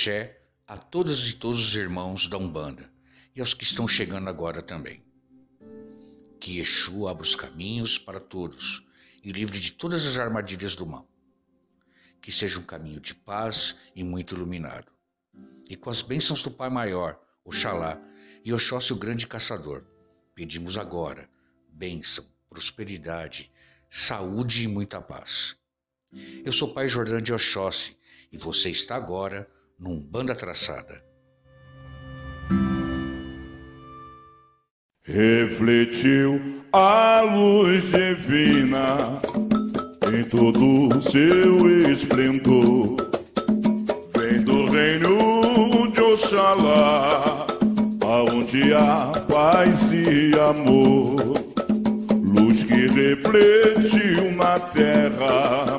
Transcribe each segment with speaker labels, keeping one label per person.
Speaker 1: axé a todas e todos os irmãos da Umbanda e aos que estão chegando agora também. Que Exu abra os caminhos para todos e livre de todas as armadilhas do mal. Que seja um caminho de paz e muito iluminado. E com as bênçãos do Pai Maior, Oxalá e Oxóssi o Grande Caçador, pedimos agora bênção, prosperidade, saúde e muita paz. Eu sou Pai Jordão de Oxóssi e você está agora num Banda Traçada.
Speaker 2: refletiu a luz divina em todo o seu esplendor. Vem do reino de Oxalá, aonde há paz e amor. Luz que refletiu na terra,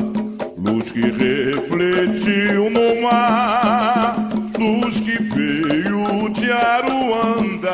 Speaker 2: luz que refletiu no mar, luz que veio de Aruanda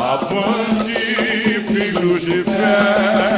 Speaker 2: Avante, filhos de fé,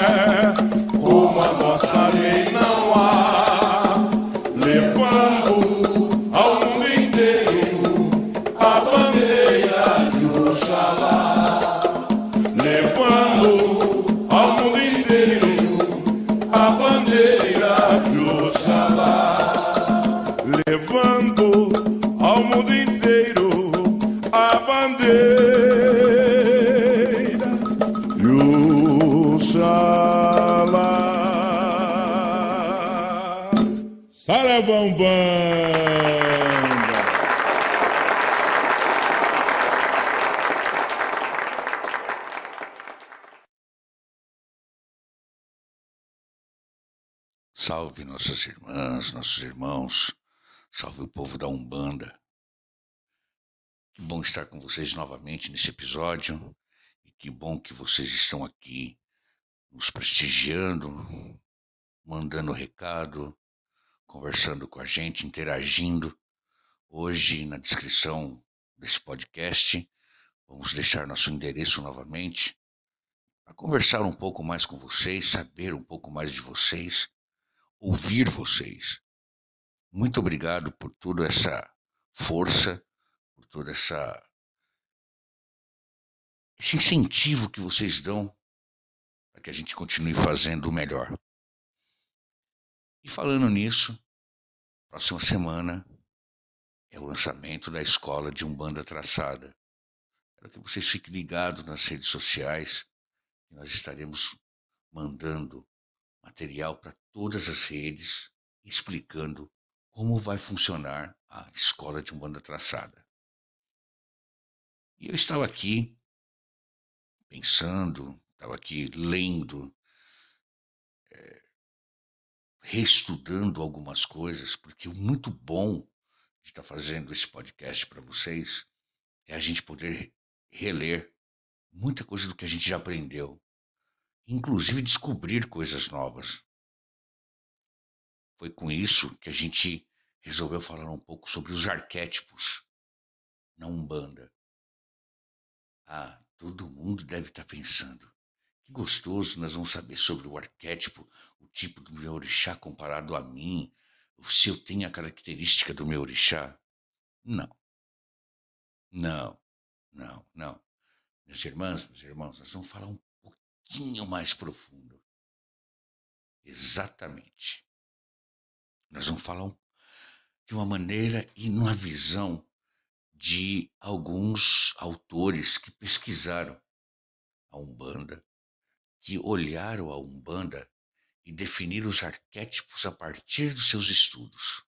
Speaker 1: nossos irmãos, salve o povo da Umbanda. Que bom estar com vocês novamente nesse episódio e que bom que vocês estão aqui nos prestigiando, mandando recado, conversando com a gente, interagindo. Hoje, na descrição desse podcast, vamos deixar nosso endereço novamente para conversar um pouco mais com vocês, saber um pouco mais de vocês, ouvir vocês. Muito obrigado por toda essa força, por toda essa esse incentivo que vocês dão para que a gente continue fazendo o melhor. E falando nisso, próxima semana é o lançamento da escola de Umbanda Traçada. Quero que vocês fiquem ligados nas redes sociais, nós estaremos mandando material para todas as redes, explicando como vai funcionar a escola de Umbanda Traçada. E eu estava aqui pensando, estava aqui lendo, é, reestudando algumas coisas, porque o muito bom de estar fazendo esse podcast para vocês é a gente poder reler muita coisa do que a gente já aprendeu, inclusive descobrir coisas novas. foi com isso que a gente resolveu falar um pouco sobre os arquétipos na Umbanda. Ah, todo mundo deve estar pensando. Que gostoso, nós vamos saber sobre o arquétipo, o tipo do meu orixá comparado a mim, se eu tenho a característica do meu orixá. Não. Não, não, não. Meus irmãos, meus irmãos, nós vamos falar um pouquinho mais profundo. Exatamente. Nós vamos falar de uma maneira e numa visão de alguns autores que pesquisaram a Umbanda, que olharam a Umbanda e definiram os arquétipos a partir dos seus estudos.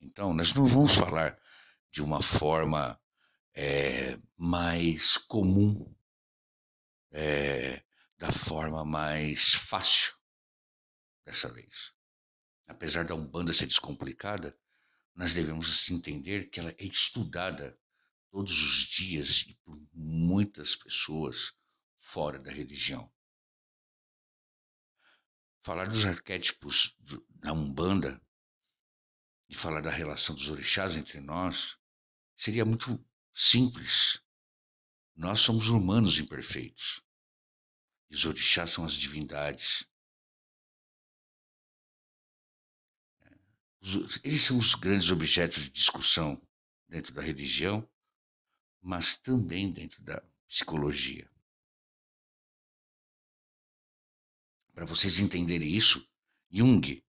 Speaker 1: Então, nós não vamos falar de uma forma é, mais comum, é, da forma mais fácil dessa vez. Apesar da Umbanda ser descomplicada, nós devemos entender que ela é estudada todos os dias e por muitas pessoas fora da religião. Falar dos arquétipos da Umbanda e falar da relação dos orixás entre nós seria muito simples. Nós somos humanos imperfeitos. E os orixás são as divindades. Eles são os grandes objetos de discussão dentro da religião, mas também dentro da psicologia. Para vocês entenderem isso, Jung,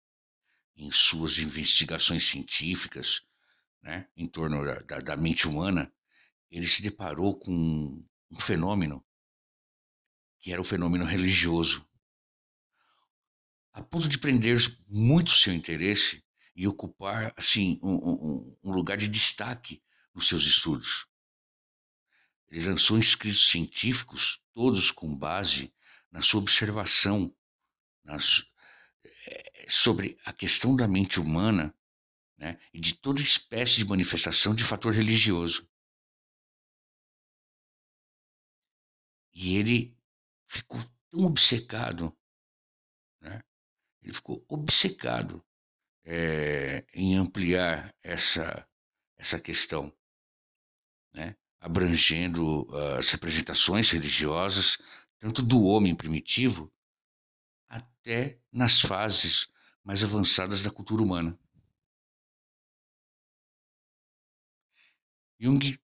Speaker 1: em suas investigações científicas né, em torno da, da mente humana, ele se deparou com um fenômeno que era o fenômeno religioso. A ponto de prender muito seu interesse e ocupar assim um, um, um lugar de destaque nos seus estudos. Ele lançou escritos científicos, todos com base na sua observação nas, eh, sobre a questão da mente humana né, e de toda espécie de manifestação de fator religioso. E ele ficou tão obcecado, né? ele ficou obcecado é, em ampliar essa, essa questão, né? abrangendo uh, as representações religiosas, tanto do homem primitivo até nas fases mais avançadas da cultura humana. Jung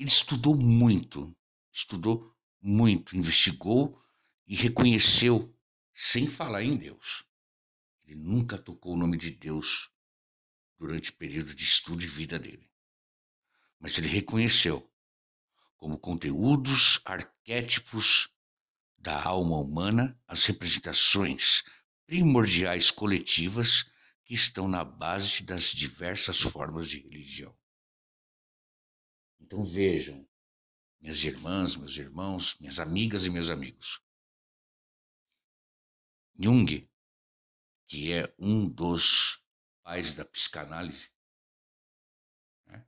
Speaker 1: ele estudou muito estudou muito, investigou e reconheceu, sem falar em Deus. Ele nunca tocou o nome de Deus durante o período de estudo e vida dele. Mas ele reconheceu como conteúdos arquétipos da alma humana as representações primordiais coletivas que estão na base das diversas formas de religião. Então vejam minhas irmãs, meus irmãos, minhas amigas e meus amigos. Jung, que é um dos pais da psicanálise, né?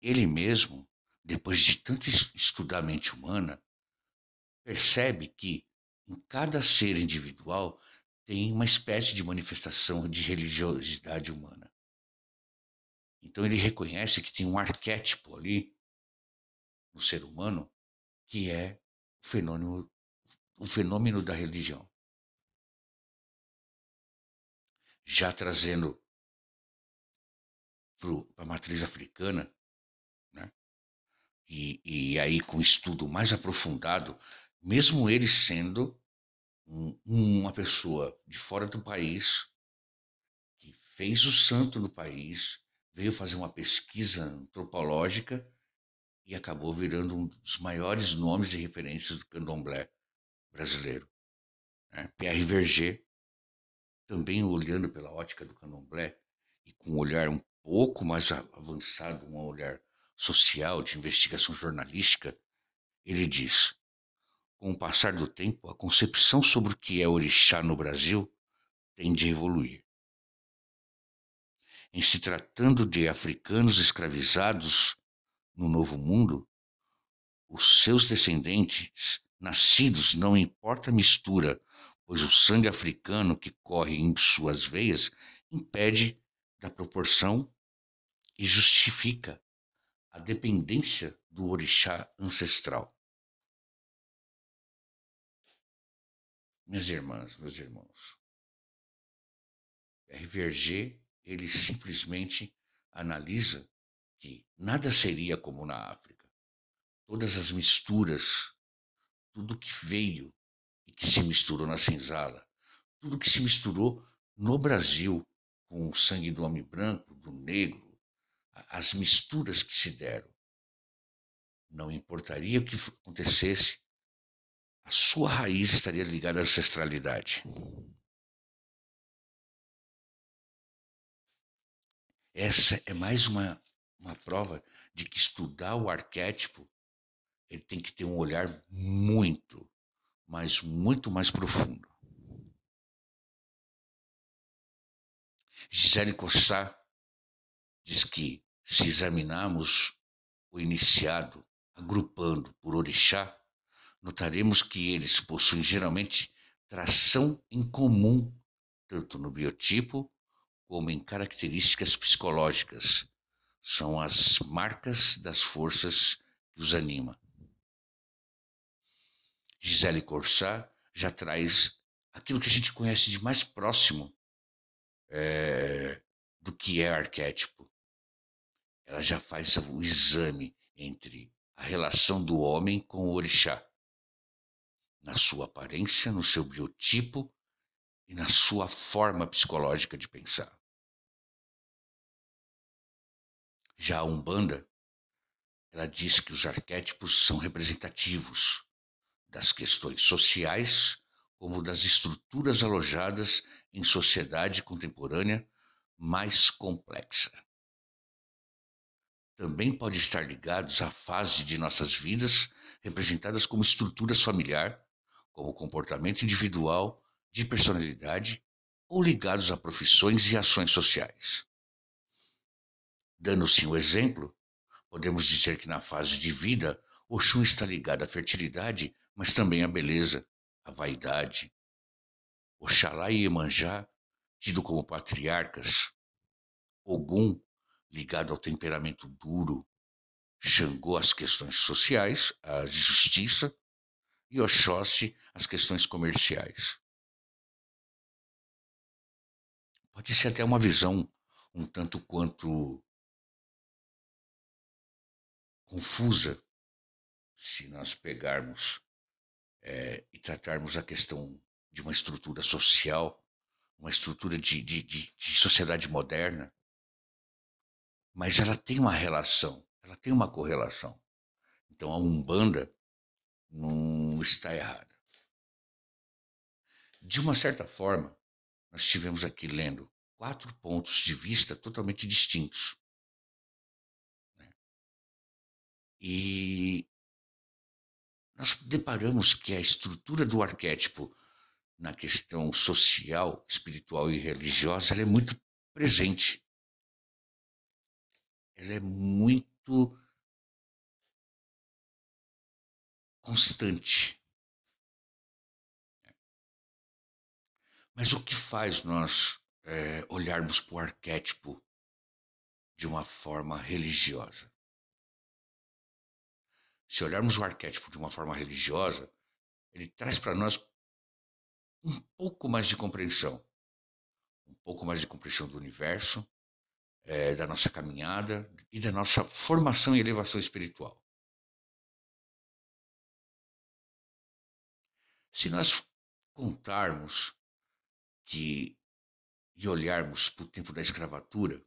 Speaker 1: ele mesmo, depois de tanto estudar a mente humana, percebe que em cada ser individual tem uma espécie de manifestação de religiosidade humana. Então ele reconhece que tem um arquétipo ali no ser humano, que é o fenômeno, o fenômeno da religião. Já trazendo para a matriz africana, né? E, e aí com estudo mais aprofundado, mesmo ele sendo um, uma pessoa de fora do país, que fez o santo no país, veio fazer uma pesquisa antropológica e acabou virando um dos maiores nomes e referências do candomblé brasileiro. Né? Pierre Verger, também olhando pela ótica do candomblé e com um olhar um pouco mais avançado, um olhar social, de investigação jornalística, ele diz: com o passar do tempo, a concepção sobre o que é orixá no Brasil tende a evoluir. Em se tratando de africanos escravizados no Novo Mundo, os seus descendentes, nascidos não importa a mistura pois o sangue africano que corre em suas veias impede da proporção e justifica a dependência do orixá ancestral. Minhas irmãs, meus irmãos, RVRG, ele simplesmente analisa que nada seria como na África. Todas as misturas, tudo que veio e que se misturou na senzala, tudo que se misturou no Brasil com o sangue do homem branco, do negro, as misturas que se deram. Não importaria o que acontecesse, a sua raiz estaria ligada à ancestralidade. Essa é mais uma, uma prova de que estudar o arquétipo ele tem que ter um olhar muito, mas muito mais profundo. Gisele Cossá diz que se examinarmos o iniciado agrupando por orixá, notaremos que eles possuem geralmente tração em comum, tanto no biotipo como em características psicológicas. São as marcas das forças que os anima. Gisele Corsá já traz aquilo que a gente conhece de mais próximo é, do que é arquétipo. Ela já faz o exame entre a relação do homem com o orixá, na sua aparência, no seu biotipo e na sua forma psicológica de pensar. Já a Umbanda, ela diz que os arquétipos são representativos das questões sociais como das estruturas alojadas em sociedade contemporânea mais complexa. Também pode estar ligados à fase de nossas vidas representadas como estruturas familiar, como comportamento individual, de personalidade ou ligados a profissões e ações sociais. Dando-se um exemplo, podemos dizer que na fase de vida, Oxum está ligado à fertilidade, mas também à beleza, à vaidade. Oxalá e Iemanjá, tido como patriarcas, Ogum, ligado ao temperamento duro, Xangô às questões sociais, à justiça, e Oxóssi às questões comerciais. Pode ser até uma visão um tanto quanto confusa se nós pegarmos é, e tratarmos a questão de uma estrutura social, uma estrutura de, de, de, de sociedade moderna, mas ela tem uma relação, ela tem uma correlação. Então a Umbanda não está errada. De uma certa forma, nós estivemos aqui lendo quatro pontos de vista totalmente distintos. E nós deparamos que a estrutura do arquétipo na questão social, espiritual e religiosa ela é muito presente. Ela é muito constante. Mas o que faz nós é, olharmos para o arquétipo de uma forma religiosa? Se olharmos o arquétipo de uma forma religiosa, ele traz para nós um pouco mais de compreensão, um pouco mais de compreensão do universo, é, da nossa caminhada e da nossa formação e elevação espiritual. Se nós contarmos que e olharmos para o tempo da escravatura,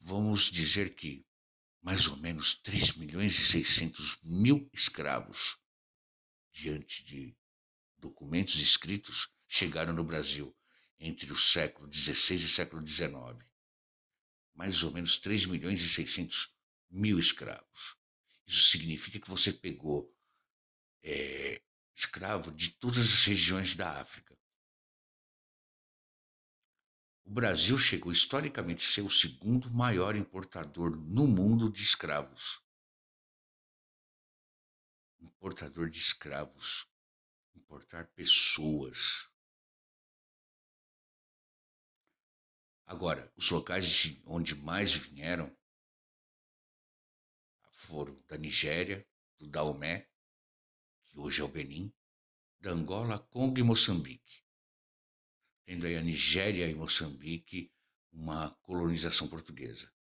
Speaker 1: vamos dizer que mais ou menos 3 milhões e 600 mil escravos, diante de documentos escritos, chegaram no Brasil entre o século XVI e século XIX. Mais ou menos 3 milhões e 600 mil escravos. Isso significa que você pegou é, escravo de todas as regiões da África. O Brasil chegou historicamente a ser o segundo maior importador no mundo de escravos. Importador de escravos. importar pessoas. Agora, os locais de onde mais vieram foram da Nigéria, do Daomé, que hoje é o Benin, da Angola, Congo e Moçambique. Tendo aí a Nigéria e Moçambique uma colonização portuguesa.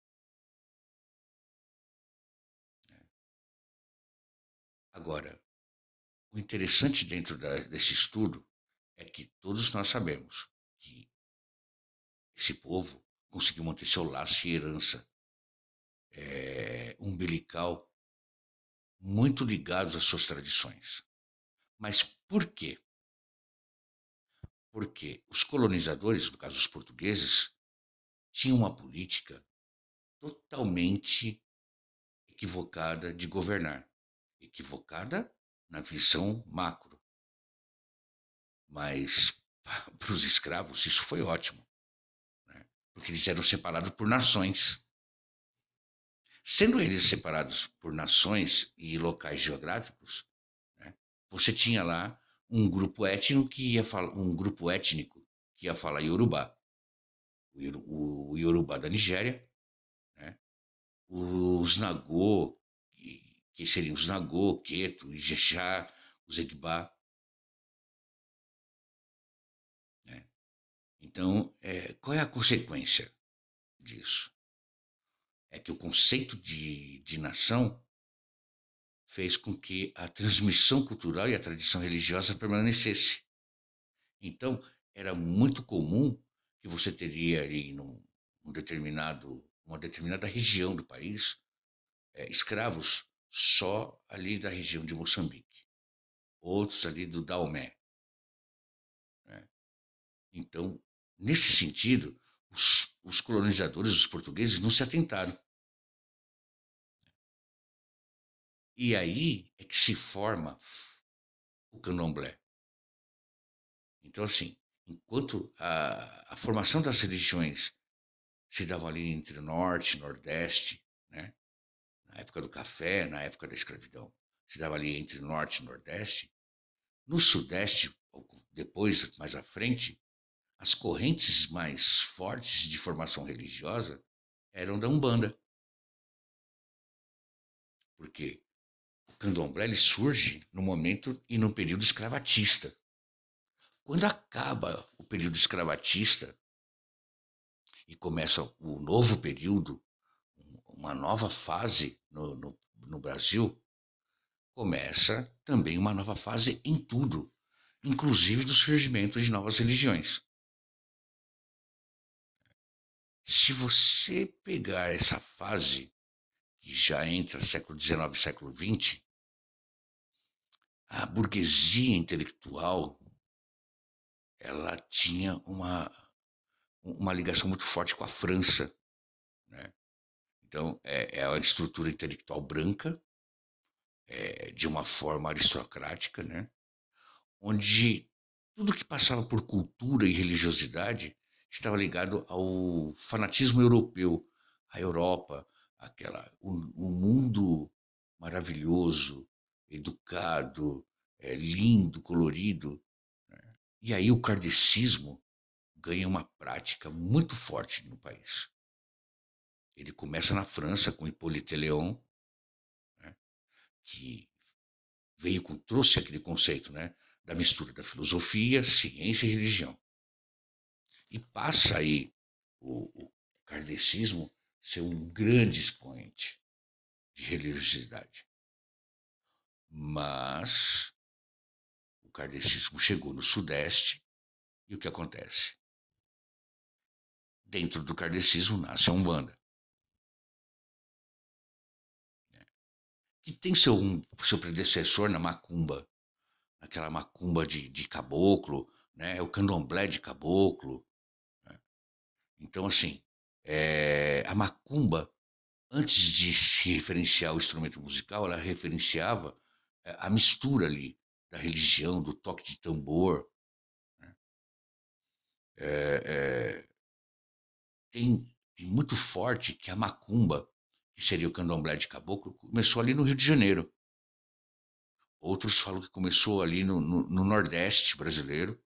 Speaker 1: Agora, o interessante dentro da, desse estudo é que todos nós sabemos que esse povo conseguiu manter seu laço e herança é, umbilical muito ligados às suas tradições. Mas por quê? Porque os colonizadores, no caso os portugueses, tinham uma política totalmente equivocada de governar. Equivocada na visão macro. Mas para os escravos isso foi ótimo, né? porque eles eram separados por nações. Sendo eles separados por nações e locais geográficos, né, você tinha lá um grupo étnico que ia falar, um grupo étnico que ia falar Yorubá, o, o Yorubá da Nigéria, né, os Nagô, que seriam os Nagô, Queto, Ijexá, os Egbá. Né. Então, é, qual é a consequência disso? é que o conceito de, de nação fez com que a transmissão cultural e a tradição religiosa permanecesse. Então, era muito comum que você teria ali num, num determinado, uma determinada região do país é, escravos só ali da região de Moçambique, outros ali do Daomé. Né? Então, nesse sentido, os, os colonizadores, os portugueses, não se atentaram. E aí é que se forma o candomblé. Então, assim, enquanto a, a formação das religiões se dava ali entre norte e nordeste, né? na época do café, na época da escravidão, se dava ali entre norte e nordeste, no sudeste, depois, mais à frente, as correntes mais fortes de formação religiosa eram da Umbanda. Porque candomblé ele surge no momento e no período escravatista. Quando acaba o período escravatista e começa o novo período, uma nova fase no, no, no Brasil, começa também uma nova fase em tudo, inclusive do surgimento de novas religiões. Se você pegar essa fase, que já entra século XIX século XX, a burguesia intelectual ela tinha uma, uma ligação muito forte com a França. Né? Então, é, é a estrutura intelectual branca, é, de uma forma aristocrática, né? onde tudo que passava por cultura e religiosidade estava ligado ao fanatismo europeu, a Europa, aquela, o, o mundo maravilhoso, educado, é, lindo, colorido. Né? E aí o kardecismo ganha uma prática muito forte no país. Ele começa na França com Hippolyte Léon, né? que veio com, trouxe aquele conceito né? da mistura da filosofia, ciência e religião. E passa aí o, o kardecismo ser um grande expoente de religiosidade. Mas o kardecismo chegou no Sudeste e o que acontece? Dentro do kardecismo nasce a Umbanda. Que tem seu, seu predecessor na macumba, aquela macumba de, de caboclo, né? o candomblé de caboclo. Né? Então, assim, é, a macumba, antes de se referenciar o instrumento musical, ela referenciava é, a mistura ali da religião, do toque de tambor. Né? É, é, tem, tem, muito forte que a macumba, que seria o candomblé de caboclo, começou ali no Rio de Janeiro. outros falam que começou ali no, no, no Nordeste brasileiro,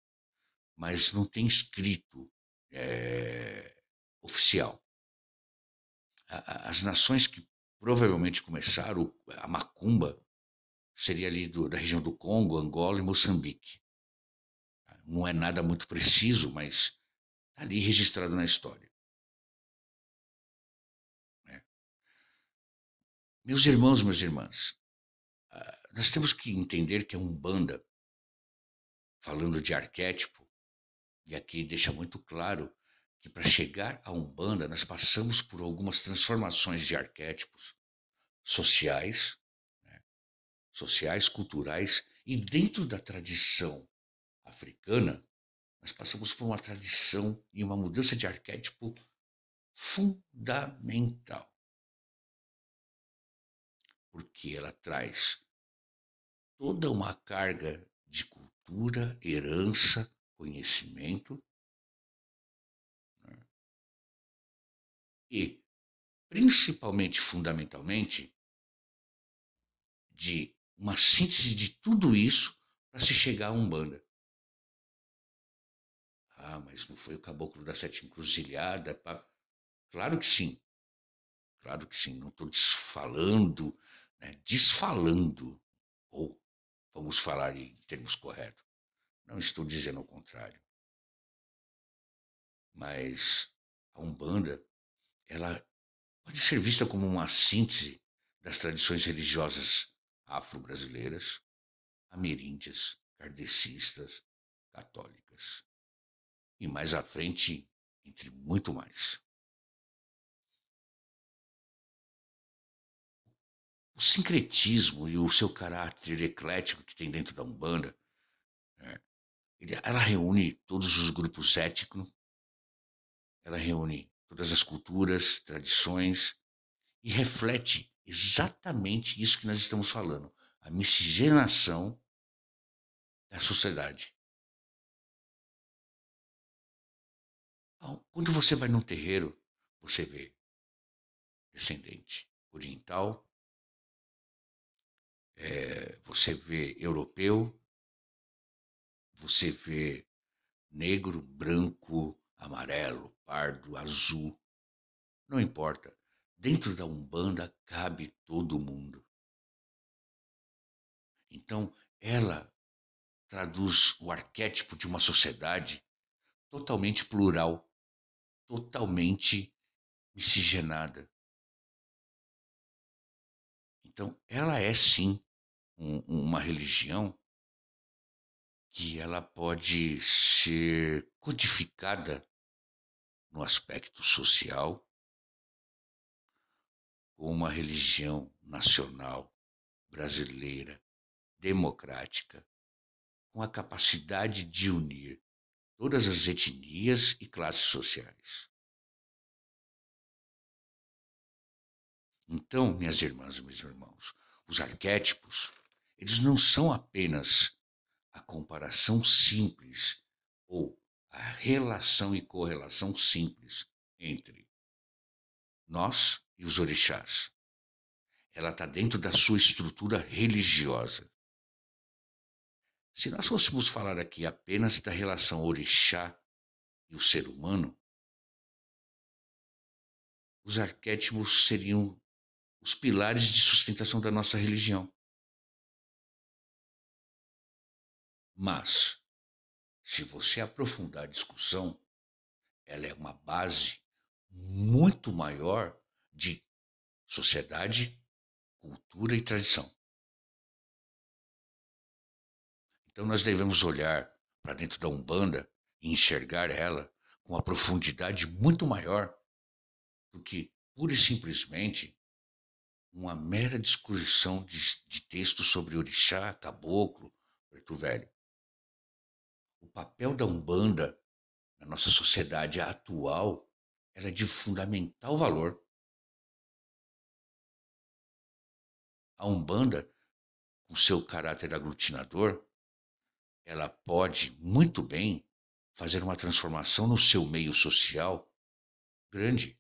Speaker 1: mas não tem escrito é, oficial. As nações que provavelmente começaram, a macumba, seria ali do, da região do Congo, Angola e Moçambique. Não é nada muito preciso, mas está ali registrado na história. Né? Meus irmãos, minhas irmãs, ah, nós temos que entender que a Umbanda, falando de arquétipo, e aqui deixa muito claro que para chegar à Umbanda nós passamos por algumas transformações de arquétipos sociais? Sociais, culturais, e dentro da tradição africana, nós passamos por uma tradição e uma mudança de arquétipo fundamental. Porque ela traz toda uma carga de cultura, herança, conhecimento né? e, principalmente, fundamentalmente, de uma síntese de tudo isso para se chegar a Umbanda. Ah, mas não foi o caboclo da sete encruzilhada? Claro que sim. Claro que sim. Não estou desfalando, né? desfalando, ou vamos falar em termos corretos. Não estou dizendo o contrário. Mas a Umbanda, ela pode ser vista como uma síntese das tradições religiosas afro-brasileiras, ameríndias, kardecistas, católicas. E mais à frente, entre muito mais. O sincretismo e o seu caráter eclético que tem dentro da Umbanda, né, ela reúne todos os grupos étnicos, ela reúne todas as culturas, tradições e reflete exatamente isso que nós estamos falando, a miscigenação da sociedade. Então, quando você vai num terreiro, você vê descendente oriental, é, você vê europeu, você vê negro, branco, amarelo, pardo, azul, não importa. Dentro da Umbanda cabe todo mundo. Então, ela traduz o arquétipo de uma sociedade totalmente plural, totalmente miscigenada. Então, ela é sim um, uma religião que ela pode ser codificada no aspecto social com uma religião nacional brasileira, democrática, com a capacidade de unir todas as etnias e classes sociais. Então, minhas irmãs e meus irmãos, os arquétipos, eles não são apenas a comparação simples ou a relação e correlação simples entre nós e os orixás. Ela está dentro da sua estrutura religiosa. Se nós fôssemos falar aqui apenas da relação orixá e o ser humano, os arquétipos seriam os pilares de sustentação da nossa religião. Mas, se você aprofundar a discussão, ela é uma base muito maior de sociedade, cultura e tradição. Então nós devemos olhar para dentro da Umbanda e enxergar ela com uma profundidade muito maior do que pura e simplesmente uma mera discussão de, de texto sobre orixá, caboclo, preto velho. O papel da Umbanda na nossa sociedade atual era de fundamental valor. A Umbanda, com seu caráter aglutinador, ela pode muito bem fazer uma transformação no seu meio social grande,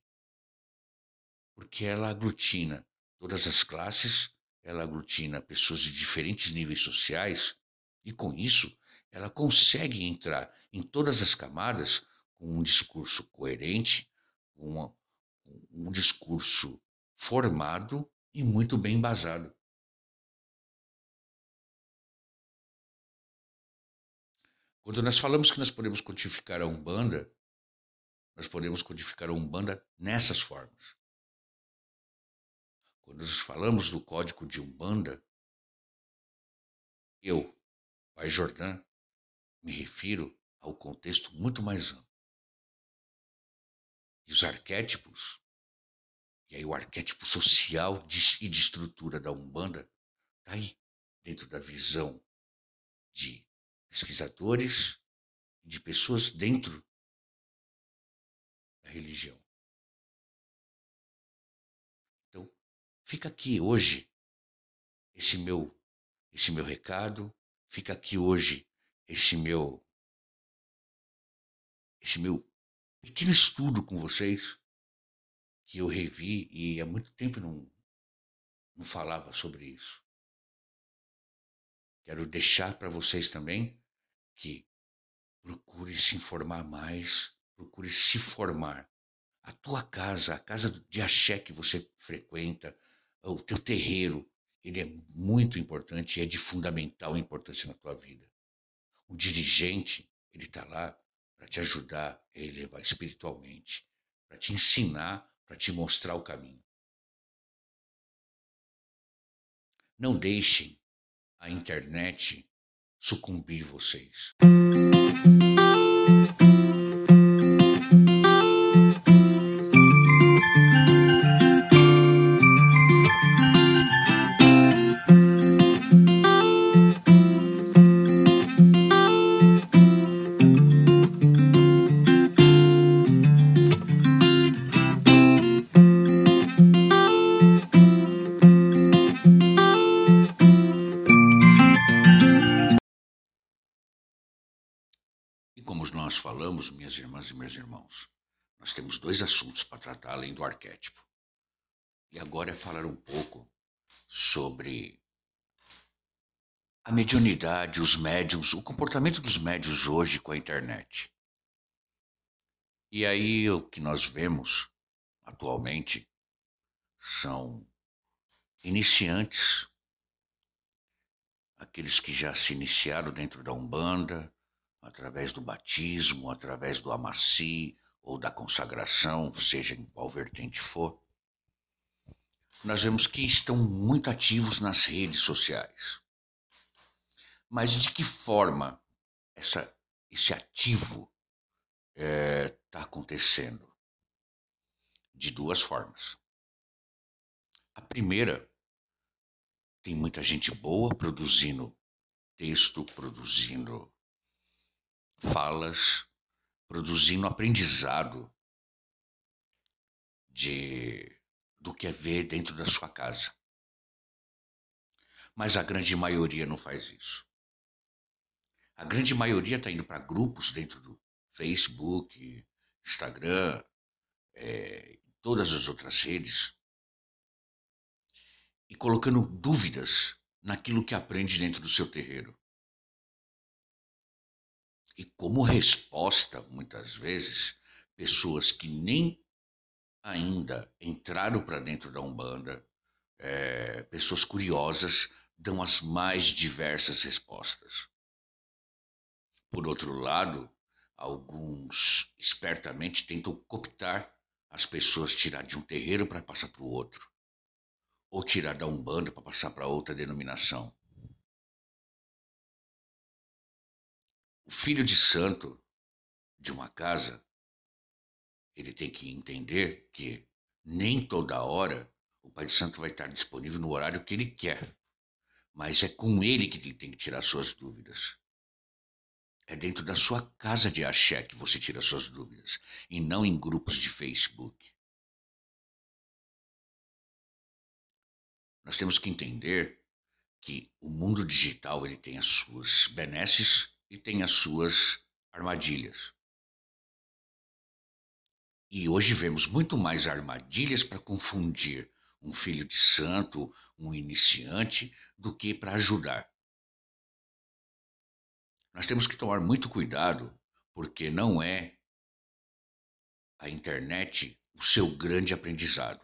Speaker 1: porque ela aglutina todas as classes, ela aglutina pessoas de diferentes níveis sociais e com isso ela consegue entrar em todas as camadas com um discurso coerente, com um discurso formado e muito bem embasado. Quando nós falamos que nós podemos codificar a Umbanda, nós podemos codificar a Umbanda nessas formas. Quando nós falamos do código de Umbanda, eu, Pai Jordã, me refiro ao contexto muito mais amplo. E os arquétipos, e aí o arquétipo social e de estrutura da Umbanda, está aí, dentro da visão de pesquisadores de pessoas dentro da religião. Então, fica aqui hoje esse meu esse meu recado, fica aqui hoje esse meu esse meu pequeno estudo com vocês que eu revi e há muito tempo não não falava sobre isso. Quero deixar para vocês também que procure se informar mais, procure se formar. A tua casa, a casa de axé que você frequenta, o teu terreiro, ele é muito importante e é de fundamental importância na tua vida. O dirigente, ele está lá para te ajudar a elevar espiritualmente, para te ensinar, para te mostrar o caminho. Não deixem a internet sucumbir vocês. Dois assuntos para tratar além do arquétipo. E agora é falar um pouco sobre a mediunidade, os médiums, o comportamento dos médiums hoje com a internet. E aí o que nós vemos atualmente são iniciantes, aqueles que já se iniciaram dentro da Umbanda, através do batismo, através do amaci ou da consagração, seja em qual vertente for, nós vemos que estão muito ativos nas redes sociais. Mas de que forma essa, esse ativo está é, tá acontecendo? De duas formas. A primeira, tem muita gente boa produzindo texto, produzindo falas, produzindo aprendizado de do que é ver dentro da sua casa. Mas a grande maioria não faz isso. A grande maioria está indo para grupos dentro do Facebook, Instagram, é, todas as outras redes, e colocando dúvidas naquilo que aprende dentro do seu terreiro. E como resposta, muitas vezes, pessoas que nem ainda entraram para dentro da Umbanda, é, pessoas curiosas, dão as mais diversas respostas. Por outro lado, alguns espertamente tentam cooptar as pessoas, tirar de um terreiro para passar para o outro, ou tirar da Umbanda para passar para outra denominação. O filho de santo de uma casa, ele tem que entender que nem toda hora o pai de santo vai estar disponível no horário que ele quer. Mas é com ele que ele tem que tirar suas dúvidas. É dentro da sua casa de axé que você tira suas dúvidas, e não em grupos de Facebook. Nós temos que entender que o mundo digital ele tem as suas benesses e tem as suas armadilhas. E hoje vemos muito mais armadilhas para confundir um filho de santo, um iniciante, do que para ajudar. Nós temos que tomar muito cuidado, porque não é a internet o seu grande aprendizado.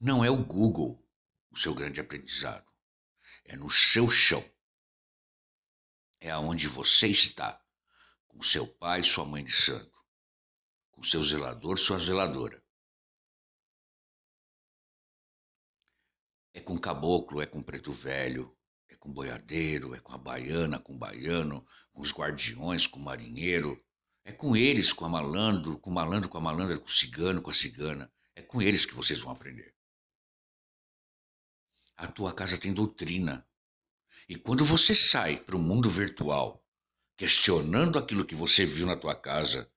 Speaker 1: Não é o Google o seu grande aprendizado. É no seu chão. É aonde você está, com seu pai, sua mãe de santo, com seu zelador, sua zeladora. É com caboclo, é com preto velho, é com boiadeiro, é com a baiana, com o baiano, com os guardiões, com o marinheiro. É com eles, com a malandro, com o malandro, com a malandra, com o cigano, com a cigana. É com eles que vocês vão aprender. A tua casa tem doutrina. E quando você sai para o mundo virtual, questionando aquilo que você viu na tua casa,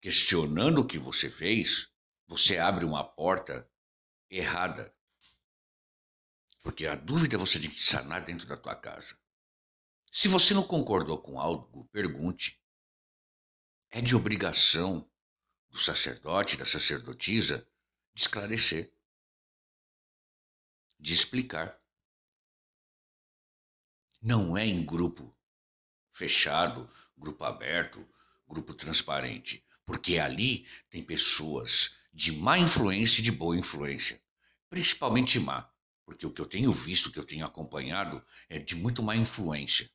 Speaker 1: questionando o que você fez, você abre uma porta errada porque a dúvida você tem que sanar dentro da tua casa. Se você não concordou com algo, pergunte. É de obrigação do sacerdote, da sacerdotisa, de esclarecer, de explicar. Não é em grupo fechado, grupo aberto, grupo transparente, porque ali tem pessoas de má influência e de boa influência, principalmente má porque o que eu tenho visto, o que eu tenho acompanhado, é de muito má influência.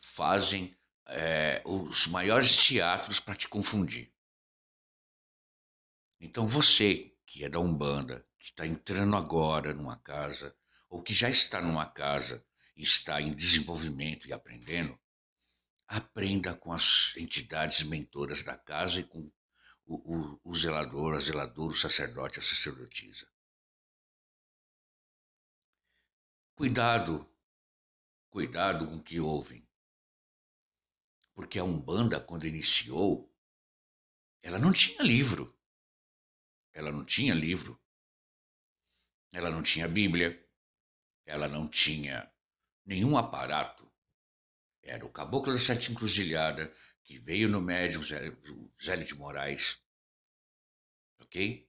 Speaker 1: Fazem é, os maiores teatros para te confundir. Então você, que é da Umbanda, que está entrando agora numa casa, ou que já está numa casa e está em desenvolvimento e aprendendo, aprenda com as entidades mentoras da casa e com o, o, o zelador, a zeladora, o sacerdote, a sacerdotisa. Cuidado, cuidado com o que ouvem. Porque a Umbanda, quando iniciou, ela não tinha livro. Ela não tinha livro. Ela não tinha Bíblia. Ela não tinha nenhum aparato. Era o caboclo da Sete Encruzilhada, que veio no médium Zélio de Moraes. Ok?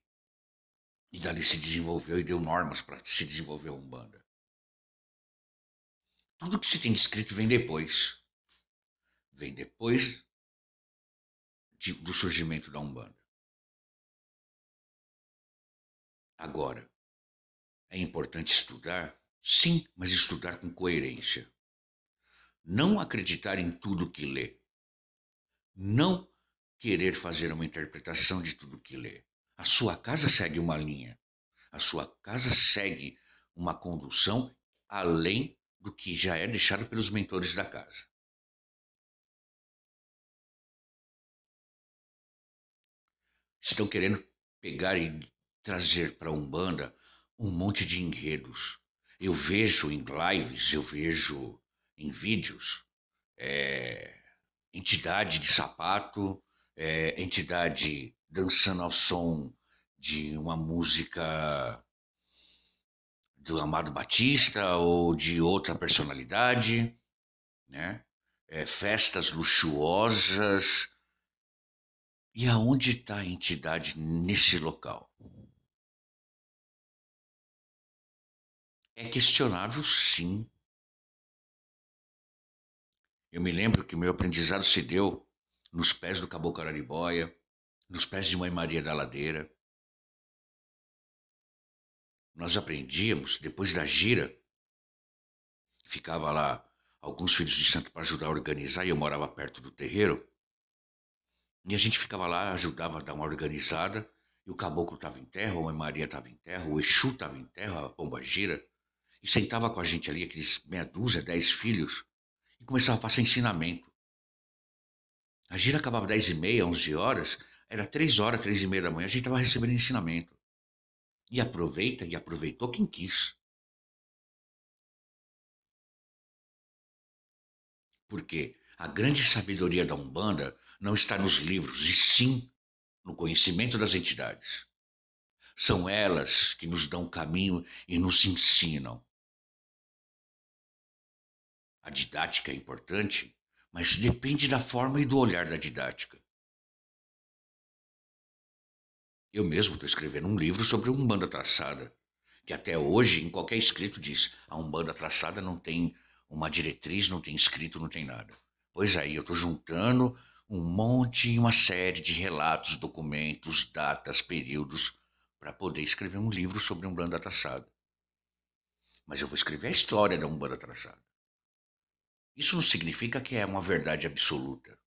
Speaker 1: E dali se desenvolveu e deu normas para se desenvolver a Umbanda. Tudo que se tem descrito vem depois. Vem depois de, do surgimento da Umbanda. Agora, é importante estudar? Sim, mas estudar com coerência. Não acreditar em tudo que lê. Não querer fazer uma interpretação de tudo que lê. A sua casa segue uma linha. A sua casa segue uma condução além do que já é deixado pelos mentores da casa. Estão querendo pegar e trazer para a Umbanda um monte de enredos. Eu vejo em lives, eu vejo em vídeos, é, entidade de sapato, é, entidade dançando ao som de uma música do Amado Batista ou de outra personalidade, né? É, festas luxuosas. E aonde está a entidade nesse local? É questionável, sim. Eu me lembro que meu aprendizado se deu nos pés do Caboclo Araribóia, nos pés de Mãe Maria da Ladeira, nós aprendíamos, depois da gira, ficava lá alguns filhos de santo para ajudar a organizar, e eu morava perto do terreiro, e a gente ficava lá, ajudava a dar uma organizada, e o caboclo estava em terra, a mãe Maria estava em terra, o Exu estava em terra, a pomba gira, e sentava com a gente ali, aqueles meia dúzia, dez filhos, e começava a passar ensinamento. A gira acabava dez e meia, onze horas, era três horas, três e meia da manhã, a gente estava recebendo ensinamento. E aproveita e aproveitou quem quis. Porque a grande sabedoria da Umbanda não está nos livros, e sim no conhecimento das entidades. São elas que nos dão caminho e nos ensinam. A didática é importante, mas depende da forma e do olhar da didática. Eu mesmo estou escrevendo um livro sobre Umbanda traçada, que até hoje, em qualquer escrito, diz a Umbanda traçada não tem uma diretriz, não tem escrito, não tem nada. Pois aí, eu estou juntando um monte e uma série de relatos, documentos, datas, períodos, para poder escrever um livro sobre Umbanda traçada. Mas eu vou escrever a história da Umbanda traçada. Isso não significa que é uma verdade absoluta.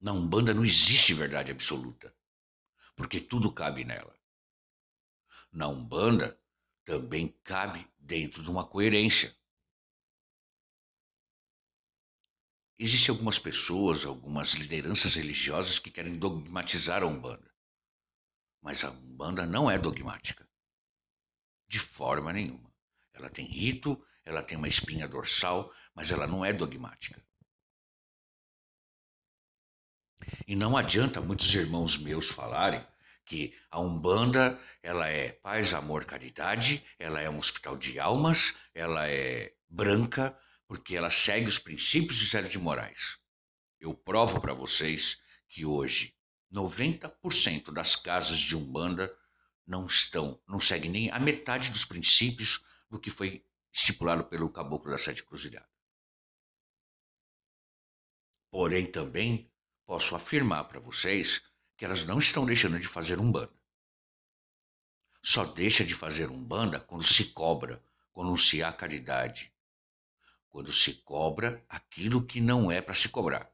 Speaker 1: Na Umbanda não existe verdade absoluta, porque tudo cabe nela. Na Umbanda também cabe dentro de uma coerência. Existem algumas pessoas, algumas lideranças religiosas que querem dogmatizar a Umbanda. Mas a Umbanda não é dogmática. De forma nenhuma. Ela tem rito, ela tem uma espinha dorsal, mas ela não é dogmática. E não adianta muitos irmãos meus falarem que a Umbanda, ela é paz, amor, caridade, ela é um hospital de almas, ela é branca, porque ela segue os princípios de Zé de Moraes. Eu provo para vocês que hoje 90% das casas de Umbanda não estão, não seguem nem a metade dos princípios do que foi estipulado pelo Caboclo da Sete Cruzilhadas. Porém, também posso afirmar para vocês que elas não estão deixando de fazer umbanda. Só deixa de fazer umbanda quando se cobra, quando se há caridade, quando se cobra aquilo que não é para se cobrar.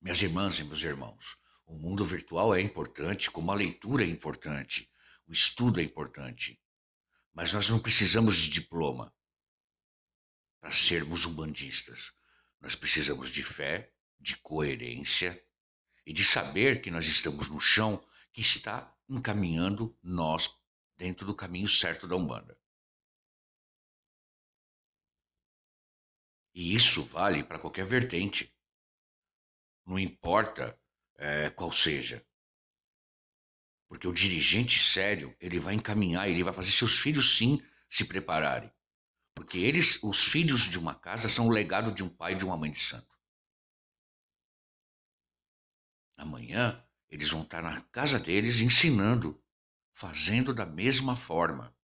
Speaker 1: Minhas irmãs e meus irmãos, o mundo virtual é importante, como a leitura é importante, o estudo é importante. Mas nós não precisamos de diploma para sermos umbandistas. Nós precisamos de fé, de coerência e de saber que nós estamos no chão que está encaminhando nós dentro do caminho certo da Umbanda. E isso vale para qualquer vertente. Não importa é, qual seja. Porque o dirigente sério, ele vai encaminhar, ele vai fazer seus filhos sim se prepararem. Porque eles, os filhos de uma casa, são o legado de um pai e de uma mãe de santo. Amanhã, eles vão estar na casa deles ensinando, fazendo da mesma forma.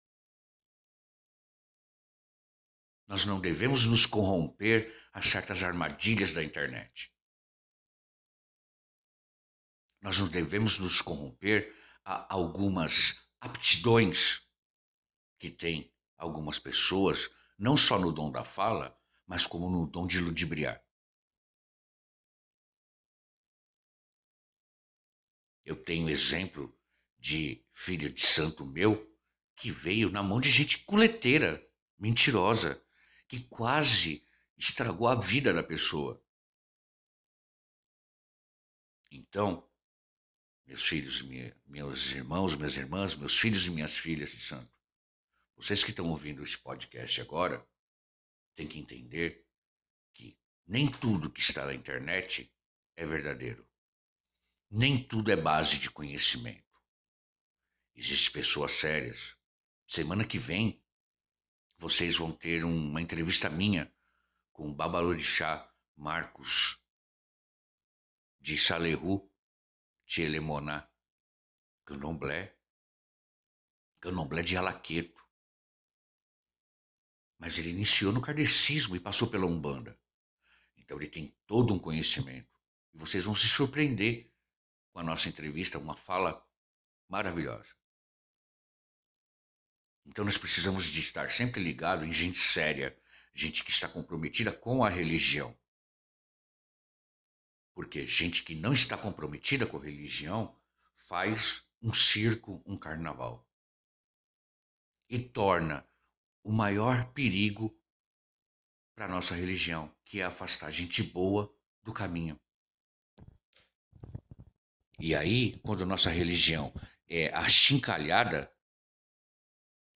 Speaker 1: Nós não devemos nos corromper a certas armadilhas da internet. Nós não devemos nos corromper a algumas aptidões que tem algumas pessoas não só no dom da fala, mas como no dom de ludibriar. Eu tenho exemplo de filho de santo meu que veio na mão de gente culeteira, mentirosa, que quase estragou a vida da pessoa. Então, meus filhos, meus irmãos, minhas irmãs, meus filhos e minhas filhas de santo, vocês que estão ouvindo esse podcast agora têm que entender que nem tudo que está na internet é verdadeiro. Nem tudo é base de conhecimento. Existem pessoas sérias. Semana que vem vocês vão ter uma entrevista minha com o Babalorixá Marcos de Salehu Tchelemoná, Candomblé, Candomblé de Alaqueto. Mas ele iniciou no kardecismo e passou pela Umbanda. Então ele tem todo um conhecimento. E vocês vão se surpreender com a nossa entrevista, uma fala maravilhosa. Então nós precisamos de estar sempre ligado em gente séria, gente que está comprometida com a religião. Porque gente que não está comprometida com a religião faz um circo, um carnaval. E torna o maior perigo para a nossa religião, que é afastar gente boa do caminho. E aí, quando nossa religião é achincalhada,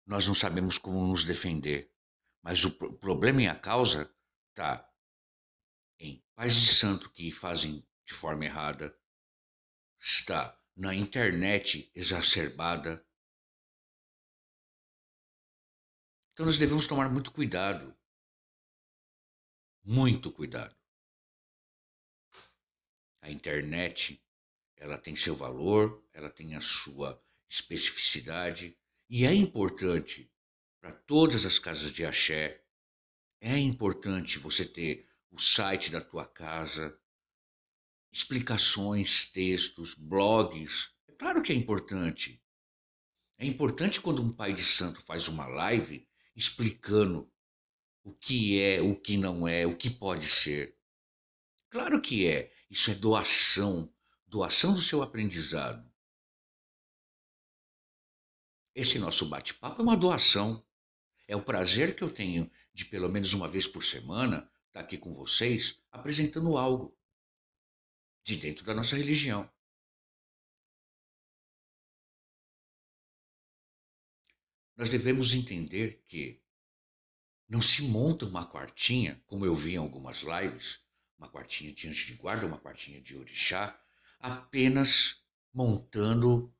Speaker 1: nós não sabemos como nos defender. Mas o problema e a causa em pais de santo que fazem de forma errada, está na internet exacerbada, Então nós devemos tomar muito cuidado. Muito cuidado. A internet, ela tem seu valor, ela tem a sua especificidade e é importante para todas as casas de axé. É importante você ter o site da tua casa, explicações, textos, blogs. É claro que é importante. É importante quando um pai de santo faz uma live explicando o que é, o que não é, o que pode ser. Claro que é. Isso é doação, doação do seu aprendizado. Esse nosso bate-papo é uma doação. É o prazer que eu tenho de, pelo menos uma vez por semana, estar aqui com vocês apresentando algo de dentro da nossa religião. Nós devemos entender que não se monta uma quartinha, como eu vi em algumas lives, uma quartinha de anjo de guarda, uma quartinha de orixá, apenas montando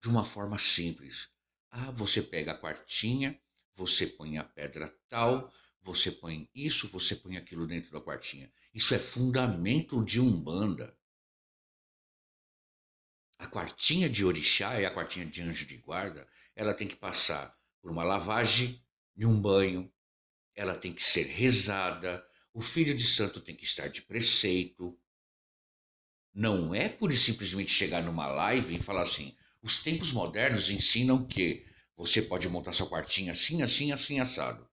Speaker 1: de uma forma simples. Ah, você pega a quartinha, você põe a pedra tal, você põe isso, você põe aquilo dentro da quartinha. Isso é fundamento de Umbanda. A quartinha de orixá e a quartinha de anjo de guarda, ela tem que passar por uma lavagem de um banho, ela tem que ser rezada, o filho de santo tem que estar de preceito. Não é por simplesmente chegar numa live e falar assim: os tempos modernos ensinam que você pode montar sua quartinha assim, assim, assim, assado.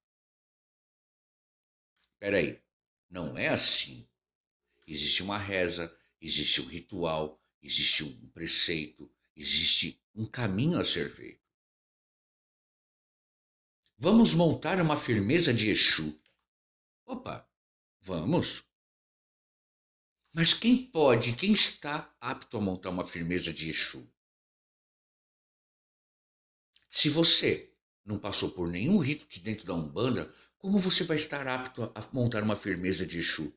Speaker 1: Peraí, não é assim. Existe uma reza, existe um ritual, existe um preceito, existe um caminho a ser feito. Vamos montar uma firmeza de Exu. Opa, vamos. Mas quem pode, quem está apto a montar uma firmeza de Exu? Se você não passou por nenhum rito que dentro da Umbanda, como você vai estar apto a montar uma firmeza de Exu?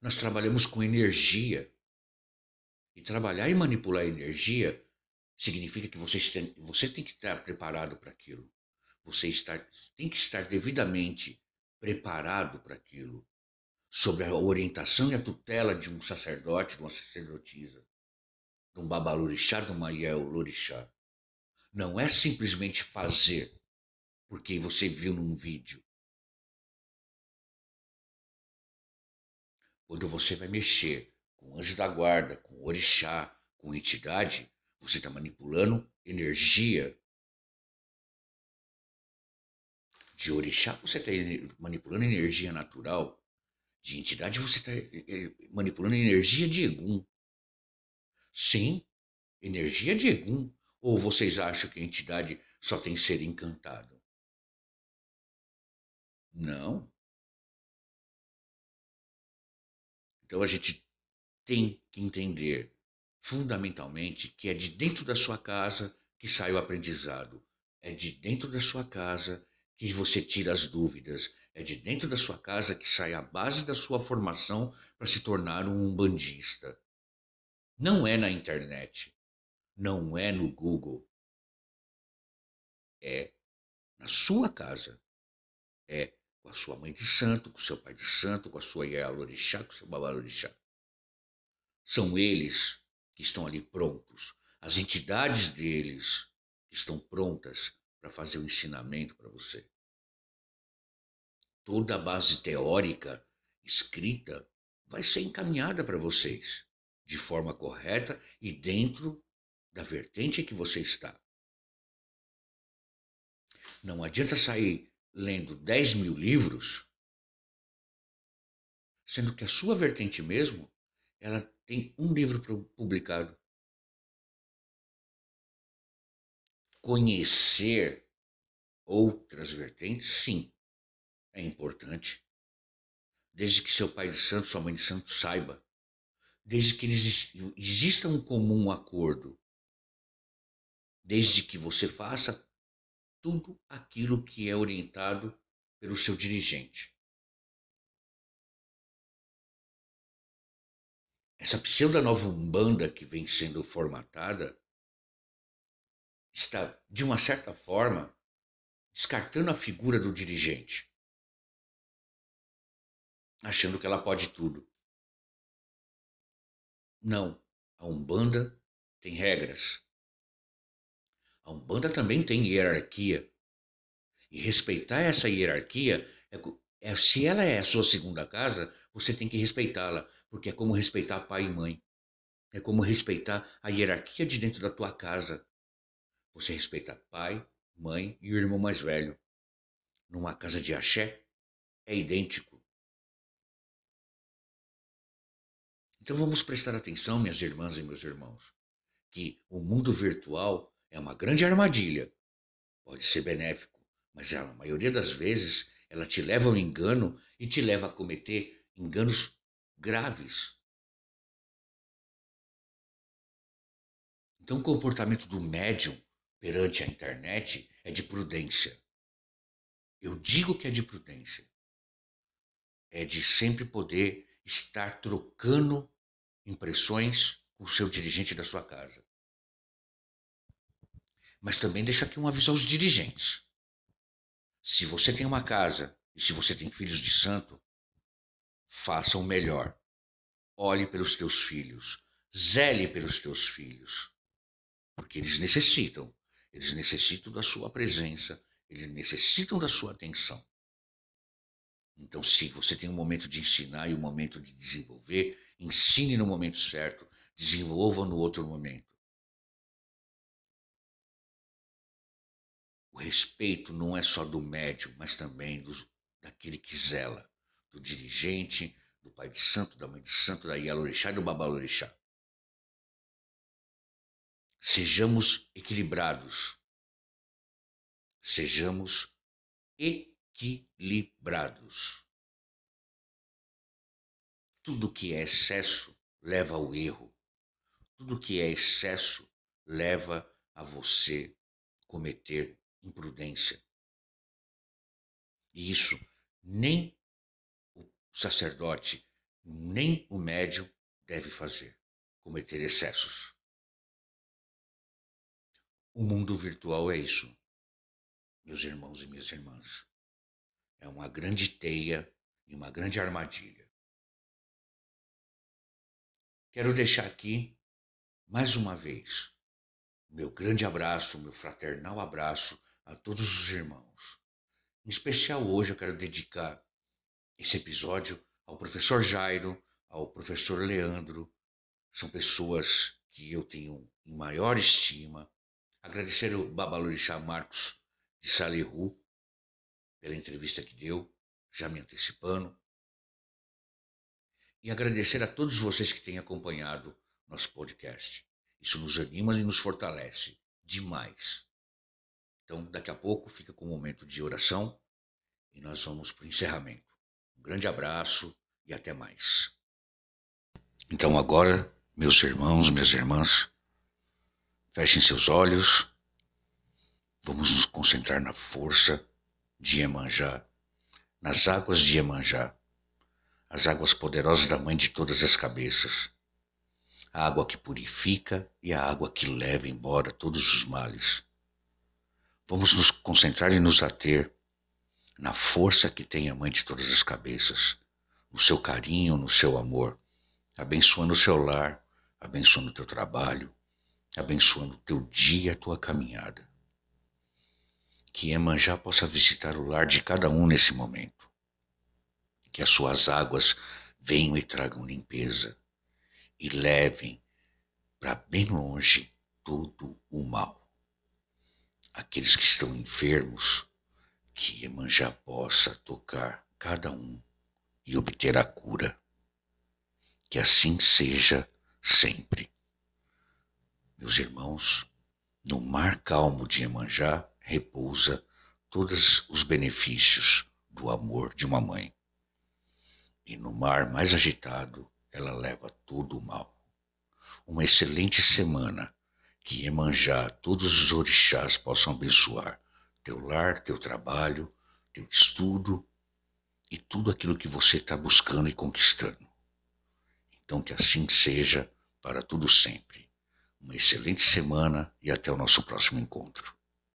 Speaker 1: Nós trabalhamos com energia. E trabalhar e manipular energia significa que você tem, você tem que estar preparado para aquilo. Você está, tem que estar devidamente preparado para aquilo. Sob a orientação e a tutela de um sacerdote, de uma sacerdotisa, de um babalorixá, de uma lorixá. Não é simplesmente fazer porque você viu num vídeo. Quando você vai mexer com anjo da guarda, com orixá, com entidade, você está manipulando energia. De orixá, você está manipulando energia natural. De entidade, você está eh, eh, manipulando energia de Egum. Sim, energia de Egum. Ou vocês acham que a entidade só tem ser encantado? Não. Então a gente tem que entender fundamentalmente que é de dentro da sua casa que sai o aprendizado. É de dentro da sua casa que você tira as dúvidas. É de dentro da sua casa que sai a base da sua formação para se tornar um umbandista. Não é na internet. Não é no Google, é na sua casa, é com a sua mãe de santo, com o seu pai de santo, com a sua Yalorixá, com o seu Babalorixá. São eles que estão ali prontos, as entidades deles estão prontas para fazer o ensinamento para você. Toda a base teórica escrita vai ser encaminhada para vocês de forma correta e dentro da vertente que você está. Não adianta sair lendo 10 mil livros, sendo que a sua vertente mesmo, ela tem um livro publicado. Conhecer outras vertentes, sim, é importante. Desde que seu pai de santo, sua mãe de santo saiba. Desde que exista um comum acordo desde que você faça tudo aquilo que é orientado pelo seu dirigente. Essa pseudo nova Umbanda que vem sendo formatada está, de uma certa forma, descartando a figura do dirigente. achando que ela pode tudo. Não, a Umbanda tem regras. A Umbanda também tem hierarquia. E respeitar essa hierarquia é, é, se ela é a sua segunda casa, você tem que respeitá-la, porque é como respeitar pai e mãe. É como respeitar a hierarquia de dentro da tua casa. Você respeita pai, mãe e o irmão mais velho. Numa casa de axé, é idêntico. Então vamos prestar atenção, minhas irmãs e meus irmãos, que o mundo virtual é uma grande armadilha. Pode ser benéfico, mas a maioria das vezes ela te leva ao engano e te leva a cometer enganos graves. Então, o comportamento do médium perante a internet é de prudência. Eu digo que é de prudência. É de sempre poder estar trocando impressões com o seu dirigente da sua casa. Mas também deixa aqui um aviso aos dirigentes. Se você tem uma casa e se você tem filhos de santo, faça o melhor. Olhe pelos teus filhos, zele pelos teus filhos, porque eles necessitam, eles necessitam da sua presença, eles necessitam da sua atenção. Então, se você tem um momento de ensinar e um momento de desenvolver, ensine no momento certo, desenvolva no outro momento. O respeito não é só do médium, mas também do, daquele que zela, do dirigente, do pai de santo, da mãe de santo, da Yalorixá e do Babalorixá. Sejamos equilibrados. Sejamos equilibrados. Tudo que é excesso leva ao erro. Tudo que é excesso leva a você cometer imprudência. E isso nem o sacerdote, nem o médium deve fazer, cometer excessos. O mundo virtual é isso, meus irmãos e minhas irmãs. É uma grande teia e uma grande armadilha. Quero deixar aqui, mais uma vez, meu grande abraço, meu fraternal abraço a todos os irmãos. Em especial hoje eu quero dedicar esse episódio ao professor Jairo, ao professor Leandro. São pessoas que eu tenho em maior estima. Agradecer ao Babalorixá Marcos de Salihu pela entrevista que deu, já me antecipando. E agradecer a todos vocês que têm acompanhado nosso podcast. Isso nos anima e nos fortalece demais. Então, daqui a pouco fica com um momento de oração e nós vamos para o encerramento. Um grande abraço e até mais. Então, agora, meus irmãos, minhas irmãs, fechem seus olhos. Vamos nos concentrar na força de Iemanjá, nas águas de Iemanjá, as águas poderosas da Mãe de todas as cabeças, a água que purifica e a água que leva embora todos os males Vamos nos concentrar e nos ater na força que tem a Mãe de todas as cabeças, no seu carinho, no seu amor, abençoando o seu lar, abençoando o teu trabalho, abençoando o teu dia, a tua caminhada. Que Emanjá possa visitar o lar de cada um nesse momento. Que as suas águas venham e tragam limpeza e levem para bem longe todo o mal aqueles que estão enfermos, que Emanjá possa tocar cada um e obter a cura. Que assim seja sempre. Meus irmãos, no mar calmo de Emanjá repousa todos os benefícios do amor de uma mãe. E no mar mais agitado, ela leva todo o mal. Uma excelente semana que Iemanjá, todos os orixás possam abençoar teu lar, teu trabalho, teu estudo e tudo aquilo que você está buscando e conquistando. Então que assim seja para tudo sempre. Uma excelente semana e até o nosso próximo encontro.